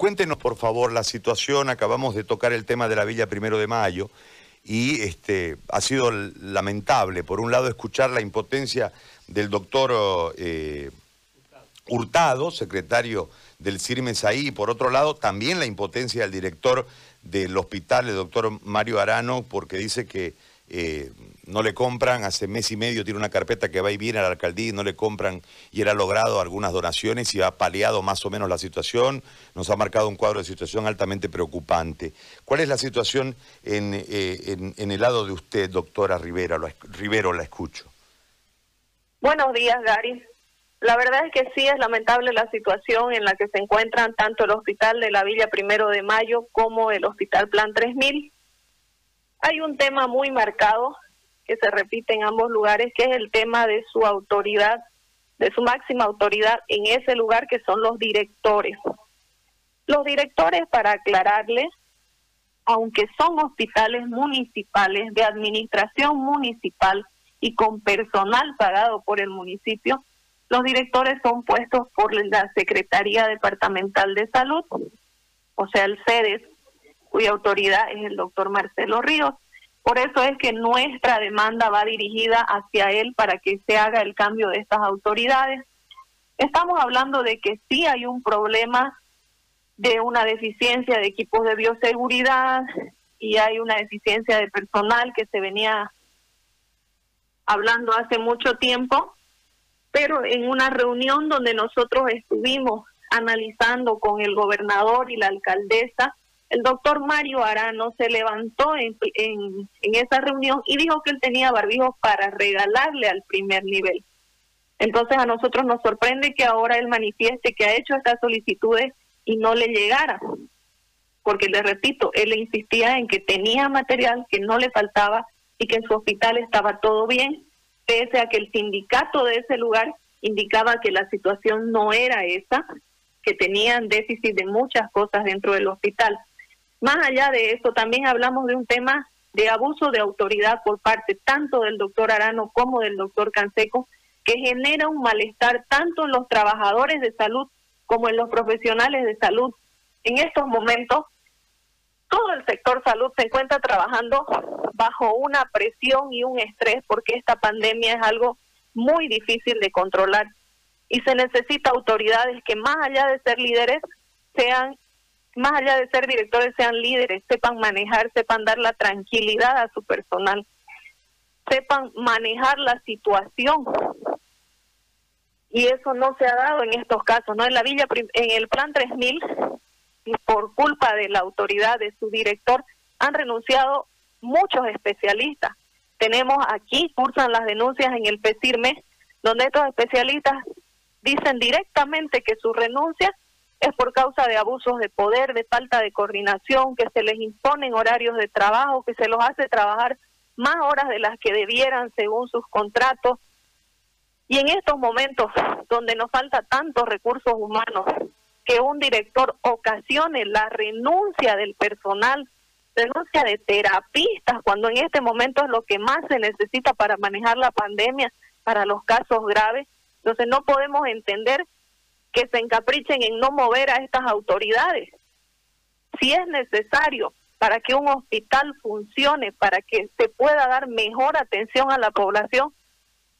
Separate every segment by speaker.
Speaker 1: Cuéntenos, por favor, la situación. Acabamos de tocar el tema de la Villa Primero de Mayo y este, ha sido lamentable, por un lado, escuchar la impotencia del doctor eh, Hurtado, secretario del CIRMES ahí, y por otro lado, también la impotencia del director del hospital, el doctor Mario Arano, porque dice que eh, no le compran, hace mes y medio tiene una carpeta que va y viene a la alcaldía y no le compran y él ha logrado algunas donaciones y ha paliado más o menos la situación, nos ha marcado un cuadro de situación altamente preocupante. ¿Cuál es la situación en, eh, el lado de usted, doctora Rivera? Rivero, la escucho.
Speaker 2: Buenos días, Gary. La verdad es que sí es lamentable la situación en la que se encuentran tanto el Hospital de la Villa Primero de Mayo como el Hospital Plan 3000 hay un tema muy marcado que se repite en ambos lugares, que es el tema de su autoridad, de su máxima autoridad en ese lugar, que son los directores. Los directores, para aclararles, aunque son hospitales municipales de administración municipal y con personal pagado por el municipio, los directores son puestos por la Secretaría Departamental de Salud, o sea, el CEDES, cuya autoridad es el doctor Marcelo Ríos. Por eso es que nuestra demanda va dirigida hacia él para que se haga el cambio de estas autoridades. Estamos hablando de que sí hay un problema de una deficiencia de equipos de bioseguridad y hay una deficiencia de personal que se venía hablando hace mucho tiempo, pero en una reunión donde nosotros estuvimos analizando con el gobernador y la alcaldesa, el doctor Mario Arano se levantó en, en, esa reunión y dijo que él tenía barbijos para regalarle al primer nivel. Entonces a nosotros nos sorprende que ahora él manifieste que ha hecho estas solicitudes y no le llegara. Porque le repito, él insistía en que tenía material, que no le faltaba y que en su hospital estaba todo bien, pese a que el sindicato de ese lugar indicaba que la situación no era esa, que tenían déficit de muchas cosas dentro del hospital. Más allá de eso, también hablamos de un tema de abuso de autoridad por parte tanto del doctor Arano como del doctor Canseco, que genera un malestar tanto en los trabajadores de salud como en los profesionales de salud. En estos momentos, todo el sector salud se encuentra trabajando bajo una presión y un estrés porque esta pandemia es algo muy difícil de controlar y se necesita autoridades que más allá de ser líderes sean más allá de ser directores, sean líderes, sepan manejar, sepan dar la tranquilidad a su personal, sepan manejar la situación. Y eso no se ha dado en estos casos, ¿no? En la Villa, en el Plan 3000, y por culpa de la autoridad de su director, han renunciado muchos especialistas. Tenemos aquí, cursan las denuncias en el PESIRME, donde estos especialistas dicen directamente que su renuncia es por causa de abusos de poder, de falta de coordinación, que se les imponen horarios de trabajo, que se los hace trabajar más horas de las que debieran según sus contratos. Y en estos momentos donde nos falta tantos recursos humanos, que un director ocasione la renuncia del personal, renuncia de terapistas, cuando en este momento es lo que más se necesita para manejar la pandemia, para los casos graves. Entonces no podemos entender que se encaprichen en no mover a estas autoridades. Si es necesario para que un hospital funcione, para que se pueda dar mejor atención a la población,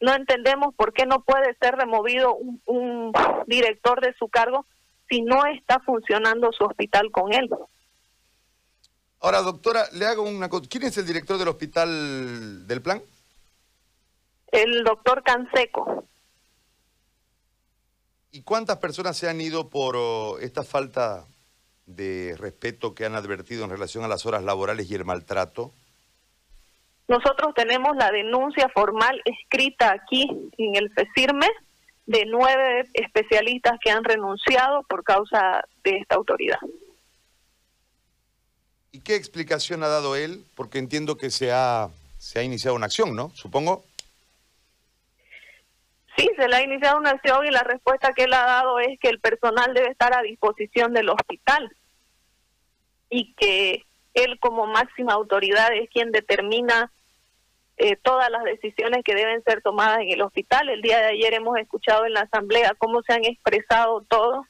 Speaker 2: no entendemos por qué no puede ser removido un, director de su cargo si no está funcionando su hospital con él.
Speaker 1: Ahora, doctora, le hago una cosa. ¿Quién es el director del hospital del plan?
Speaker 2: El doctor Canseco.
Speaker 1: ¿Y cuántas personas se han ido por oh, esta falta de respeto que han advertido en relación a las horas laborales y el maltrato?
Speaker 2: Nosotros tenemos la denuncia formal escrita aquí en el FECIRME de nueve especialistas que han renunciado por causa de esta autoridad.
Speaker 1: ¿Y qué explicación ha dado él? Porque entiendo que se ha, se ha iniciado una acción, ¿no? Supongo.
Speaker 2: Sí, se le ha iniciado una acción y la respuesta que él ha dado es que el personal debe estar a disposición del hospital y que él como máxima autoridad es quien determina eh, todas las decisiones que deben ser tomadas en el hospital. El día de ayer hemos escuchado en la asamblea cómo se han expresado todos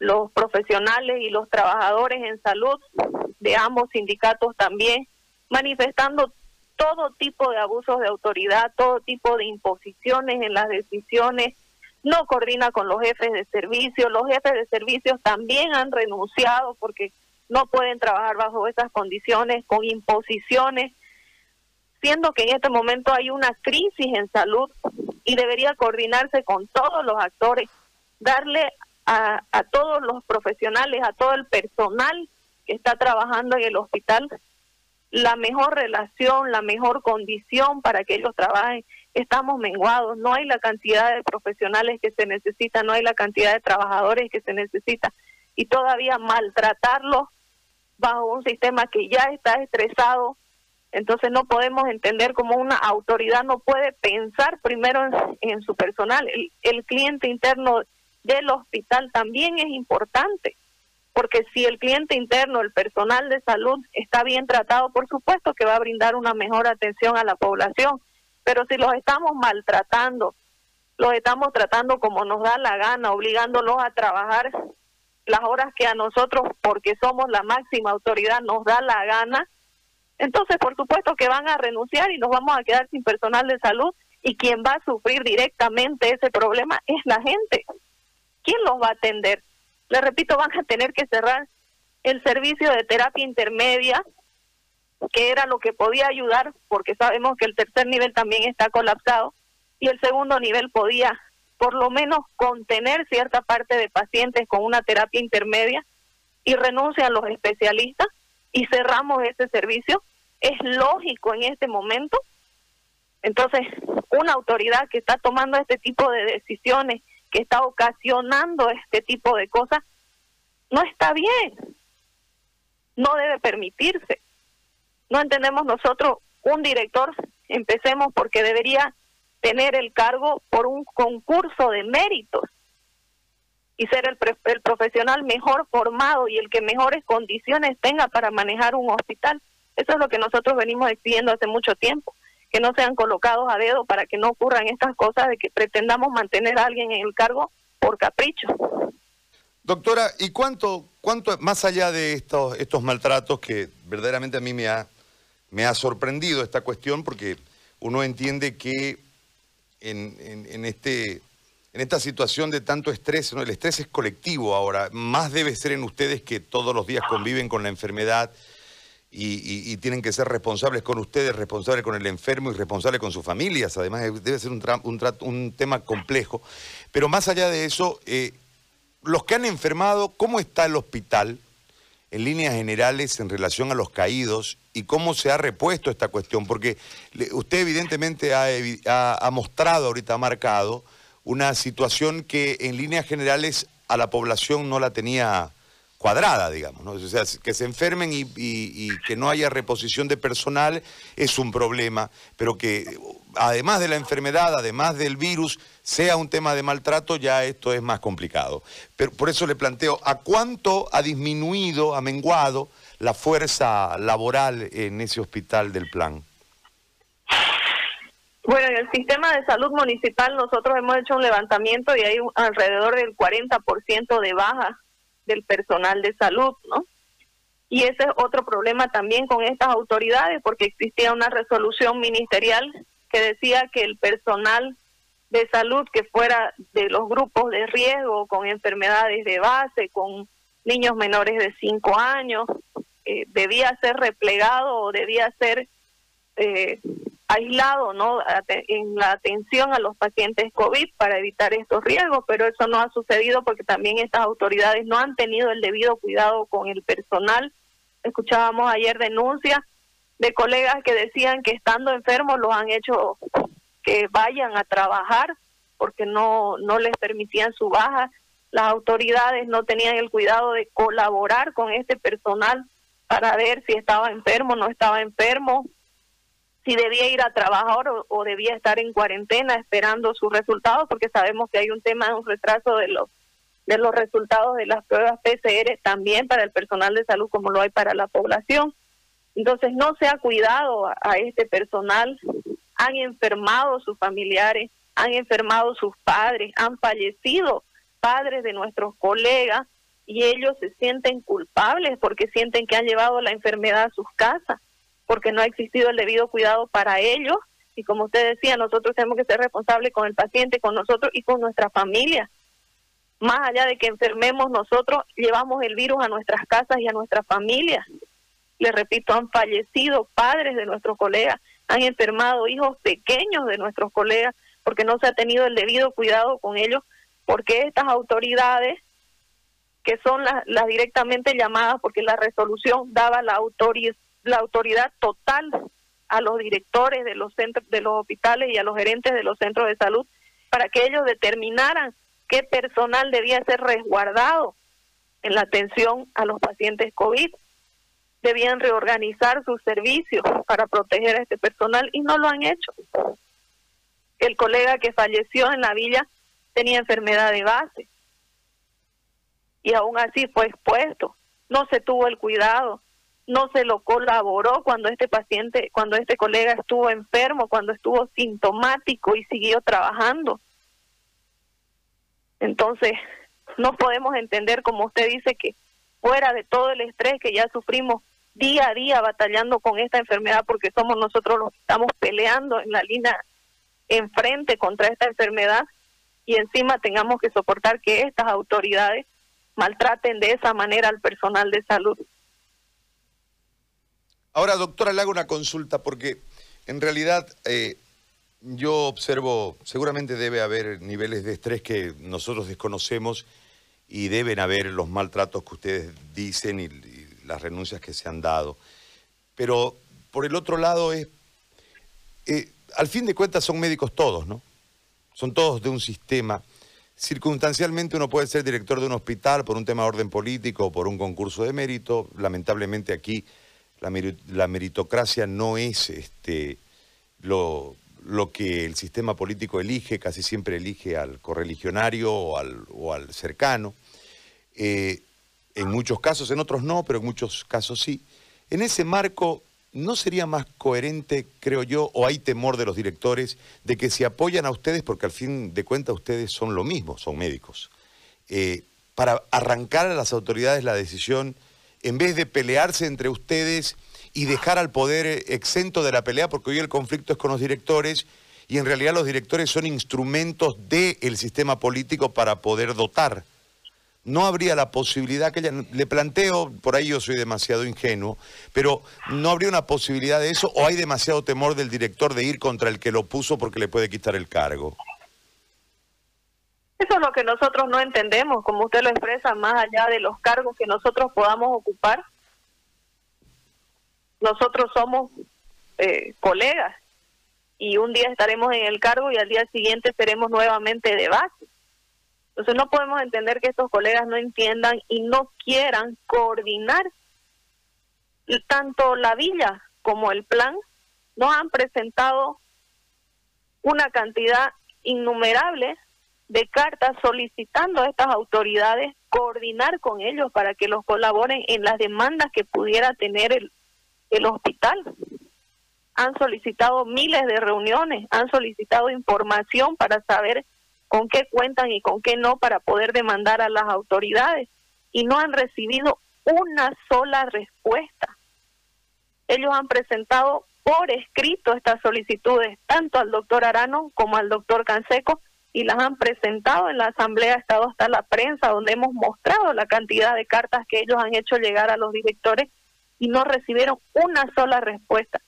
Speaker 2: los profesionales y los trabajadores en salud de ambos sindicatos también, manifestando todo tipo de abusos de autoridad, todo tipo de imposiciones en las decisiones, no coordina con los jefes de servicio, los jefes de servicios también han renunciado porque no pueden trabajar bajo esas condiciones, con imposiciones, siendo que en este momento hay una crisis en salud y debería coordinarse con todos los actores, darle a, a todos los profesionales, a todo el personal que está trabajando en el hospital la mejor relación, la mejor condición para que ellos trabajen. Estamos menguados, no hay la cantidad de profesionales que se necesita, no hay la cantidad de trabajadores que se necesita y todavía maltratarlos bajo un sistema que ya está estresado. Entonces no podemos entender cómo una autoridad no puede pensar primero en, su personal. El, el cliente interno del hospital también es importante, porque si el cliente interno, el personal de salud está bien tratado, por supuesto que va a brindar una mejor atención a la población, pero si los estamos maltratando, los estamos tratando como nos da la gana, obligándolos a trabajar las horas que a nosotros, porque somos la máxima autoridad, nos da la gana, entonces por supuesto que van a renunciar y nos vamos a quedar sin personal de salud y quien va a sufrir directamente ese problema es la gente. ¿Quién los va a atender? Le repito, van a tener que cerrar el servicio de terapia intermedia, que era lo que podía ayudar, porque sabemos que el tercer nivel también está colapsado, y el segundo nivel podía por lo menos contener cierta parte de pacientes con una terapia intermedia y renuncian los especialistas y cerramos ese servicio. Es lógico en este momento. Entonces, una autoridad que está tomando este tipo de decisiones, que está ocasionando este tipo de cosas, no está bien. No debe permitirse. No entendemos nosotros un director, empecemos porque debería tener el cargo por un concurso de méritos y ser el, el profesional mejor formado y el que mejores condiciones tenga para manejar un hospital. Eso es lo que nosotros venimos exigiendo hace mucho tiempo, que no sean colocados a dedo para que no ocurran estas cosas de que pretendamos mantener a alguien en el cargo por capricho.
Speaker 1: Doctora, ¿y cuánto, cuánto más allá de estos, estos maltratos que verdaderamente a mí me ha, me ha sorprendido esta cuestión porque uno entiende que en, este, en esta situación de tanto estrés, ¿no? el estrés es colectivo ahora, más debe ser en ustedes que todos los días conviven con la enfermedad y, tienen que ser responsables con ustedes, responsables con el enfermo y responsables con sus familias, además debe ser un, tema complejo, pero más allá de eso, eh, los que han enfermado, ¿cómo está el hospital? en líneas generales en relación a los caídos y cómo se ha repuesto esta cuestión, porque usted evidentemente ha, mostrado, ahorita ha marcado, una situación que en líneas generales a la población no la tenía cuadrada, digamos, ¿no? O sea, que se enfermen y, que no haya reposición de personal es un problema, pero que además de la enfermedad, además del virus, sea un tema de maltrato, ya esto es más complicado. Pero por eso le planteo, ¿a cuánto ha disminuido, ha menguado la fuerza laboral en ese hospital del plan?
Speaker 2: Bueno, en el sistema de salud municipal nosotros hemos hecho un levantamiento y hay alrededor del 40% de baja del personal de salud, ¿no? Y ese es otro problema también con estas autoridades, porque existía una resolución ministerial que decía que el personal de salud que fuera de los grupos de riesgo con enfermedades de base, con niños menores de 5 años, eh, debía ser replegado o debía ser eh, aislado ¿no? en la atención a los pacientes COVID para evitar estos riesgos, pero eso no ha sucedido porque también estas autoridades no han tenido el debido cuidado con el personal. Escuchábamos ayer denuncias de colegas que decían que estando enfermos los han hecho que vayan a trabajar porque no, no les permitían su baja. Las autoridades no tenían el cuidado de colaborar con este personal para ver si estaba enfermo, no estaba enfermo, si debía ir a trabajar o, debía estar en cuarentena esperando sus resultados, porque sabemos que hay un tema, un retraso de los de los resultados de las pruebas PCR también para el personal de salud como lo hay para la población. Entonces no se ha cuidado a, este personal, han enfermado sus familiares, han enfermado sus padres, han fallecido padres de nuestros colegas y ellos se sienten culpables porque sienten que han llevado la enfermedad a sus casas, porque no ha existido el debido cuidado para ellos. Y como usted decía, nosotros tenemos que ser responsables con el paciente, con nosotros y con nuestra familia. Más allá de que enfermemos nosotros, llevamos el virus a nuestras casas y a nuestras familias. Les repito, han fallecido padres de nuestros colegas, han enfermado hijos pequeños de nuestros colegas porque no se ha tenido el debido cuidado con ellos, porque estas autoridades, que son las, las directamente llamadas, porque la resolución daba la, autoridad, la autoridad total a los directores de los centros de los hospitales y a los gerentes de los centros de salud para que ellos determinaran qué personal debía ser resguardado en la atención a los pacientes COVID. Debían reorganizar sus servicios para proteger a este personal y no lo han hecho el colega que falleció en la villa tenía enfermedad de base y aún así fue expuesto. No se tuvo el cuidado, no se lo colaboró cuando este paciente, cuando este colega estuvo enfermo, cuando estuvo sintomático y siguió trabajando. Entonces, no podemos entender, como usted dice, que fuera de todo el estrés que ya sufrimos día a día batallando con esta enfermedad, porque somos nosotros los que estamos peleando en la línea enfrente contra esta enfermedad y encima tengamos que soportar que estas autoridades maltraten de esa manera al personal de salud.
Speaker 1: Ahora, doctora, le hago una consulta porque en realidad eh, yo observo, seguramente debe haber niveles de estrés que nosotros desconocemos y deben haber los maltratos que ustedes dicen y, las renuncias que se han dado. Pero por el otro lado es... Eh, al fin de cuentas son médicos todos, ¿no? Son todos de un sistema. Circunstancialmente uno puede ser director de un hospital por un tema de orden político o por un concurso de mérito. Lamentablemente aquí la, meritocracia no es este, lo, que el sistema político elige, casi siempre elige al correligionario o al, cercano. Eh, en muchos casos, en otros no, pero en muchos casos sí. En ese marco ¿no sería más coherente, creo yo, o hay temor de los directores de que se apoyan a ustedes, porque al fin de cuentas ustedes son lo mismo, son médicos, eh, para arrancar a las autoridades la decisión, en vez de pelearse entre ustedes y dejar al poder exento de la pelea, porque hoy el conflicto es con los directores y en realidad los directores son instrumentos del sistema político para poder dotar no habría la posibilidad que ella, le planteo, por ahí yo soy demasiado ingenuo, pero no habría una posibilidad de eso o hay demasiado temor del director de ir contra el que lo puso porque le puede quitar el cargo.
Speaker 2: Eso es lo que nosotros no entendemos, como usted lo expresa, más allá de los cargos que nosotros podamos ocupar. Nosotros somos eh, colegas y un día estaremos en el cargo y al día siguiente seremos nuevamente de base. Entonces no podemos entender que estos colegas no entiendan y no quieran coordinar tanto la villa como el plan. Nos han presentado una cantidad innumerable de cartas solicitando a estas autoridades coordinar con ellos para que los colaboren en las demandas que pudiera tener el, el hospital. Han solicitado miles de reuniones, han solicitado información para saber con qué cuentan y con qué no para poder demandar a las autoridades y no han recibido una sola respuesta. Ellos han presentado por escrito estas solicitudes tanto al doctor Arano como al doctor Canseco y las han presentado en la Asamblea Estado hasta la prensa donde hemos mostrado la cantidad de cartas que ellos han hecho llegar a los directores y no recibieron una sola respuesta,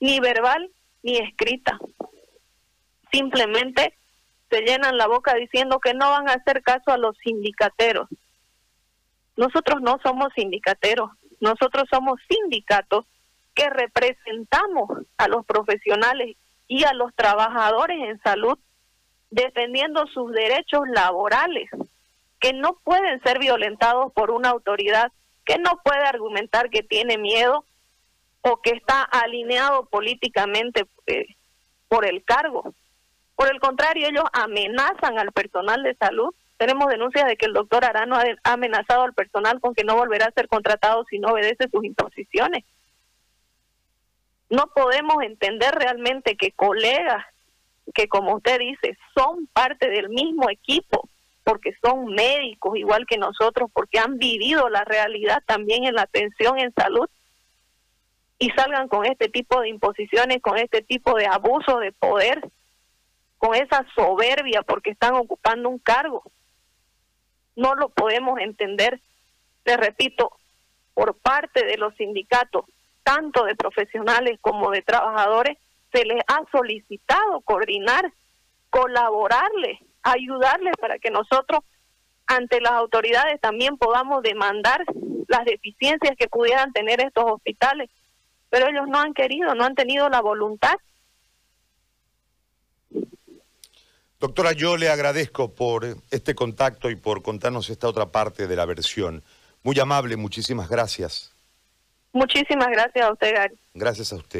Speaker 2: ni verbal ni escrita. Simplemente se llenan la boca diciendo que no van a hacer caso a los sindicateros. Nosotros no somos sindicateros, nosotros somos sindicatos que representamos a los profesionales y a los trabajadores en salud defendiendo sus derechos laborales, que no pueden ser violentados por una autoridad que no puede argumentar que tiene miedo o que está alineado políticamente eh, por el cargo. Por el contrario, ellos amenazan al personal de salud. Tenemos denuncias de que el doctor Arano ha amenazado al personal con que no volverá a ser contratado si no obedece sus imposiciones. No podemos entender realmente que colegas que, como usted dice, son parte del mismo equipo porque son médicos igual que nosotros, porque han vivido la realidad también en la atención en salud y salgan con este tipo de imposiciones, con este tipo de abuso de poder, con esa soberbia porque están ocupando un cargo. No lo podemos entender, te repito, por parte de los sindicatos, tanto de profesionales como de trabajadores, se les ha solicitado coordinar, colaborarles, ayudarles para que nosotros ante las autoridades también podamos demandar las deficiencias que pudieran tener estos hospitales. Pero ellos no han querido, no han tenido la voluntad.
Speaker 1: Doctora, yo le agradezco por este contacto y por contarnos esta otra parte de la versión. Muy amable, muchísimas gracias.
Speaker 2: Muchísimas gracias a usted, Gary.
Speaker 1: Gracias a usted.